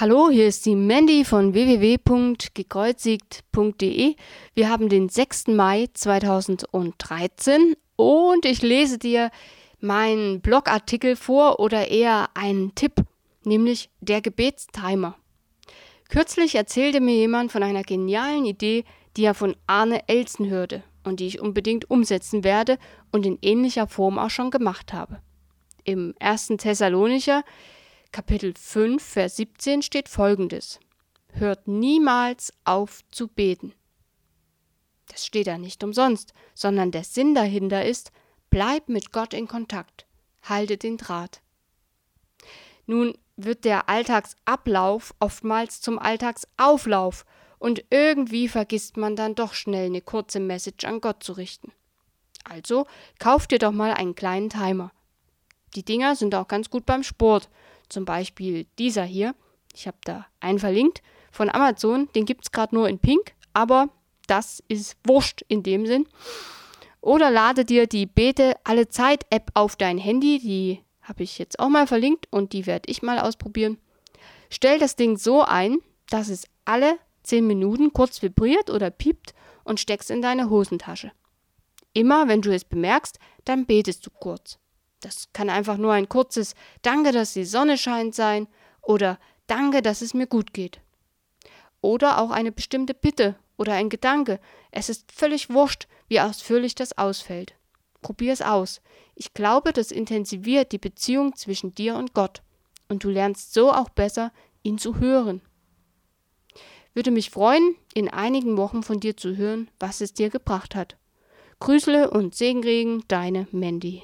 Hallo, hier ist die Mandy von www.gekreuzigt.de. Wir haben den 6. Mai 2013 und ich lese dir meinen Blogartikel vor oder eher einen Tipp, nämlich der Gebetstimer. Kürzlich erzählte mir jemand von einer genialen Idee, die er von Arne Elsen hörte und die ich unbedingt umsetzen werde und in ähnlicher Form auch schon gemacht habe. Im 1. Thessalonicher Kapitel 5, Vers 17 steht folgendes. Hört niemals auf zu beten. Das steht da nicht umsonst, sondern der Sinn dahinter ist, bleib mit Gott in Kontakt, halte den Draht. Nun wird der Alltagsablauf oftmals zum Alltagsauflauf und irgendwie vergisst man dann doch schnell eine kurze Message an Gott zu richten. Also kauf dir doch mal einen kleinen Timer. Die Dinger sind auch ganz gut beim Sport zum Beispiel dieser hier. Ich habe da einen verlinkt von Amazon. Den gibt es gerade nur in Pink, aber das ist wurscht in dem Sinn. Oder lade dir die Bete alle Zeit App auf dein Handy. Die habe ich jetzt auch mal verlinkt und die werde ich mal ausprobieren. Stell das Ding so ein, dass es alle 10 Minuten kurz vibriert oder piept und steckst in deine Hosentasche. Immer wenn du es bemerkst, dann betest du kurz. Das kann einfach nur ein kurzes Danke, dass die Sonne scheint sein oder Danke, dass es mir gut geht. Oder auch eine bestimmte Bitte oder ein Gedanke. Es ist völlig wurscht, wie ausführlich das ausfällt. Probier es aus. Ich glaube, das intensiviert die Beziehung zwischen dir und Gott. Und du lernst so auch besser, ihn zu hören. Würde mich freuen, in einigen Wochen von dir zu hören, was es dir gebracht hat. Grüßle und Segenregen, deine Mandy.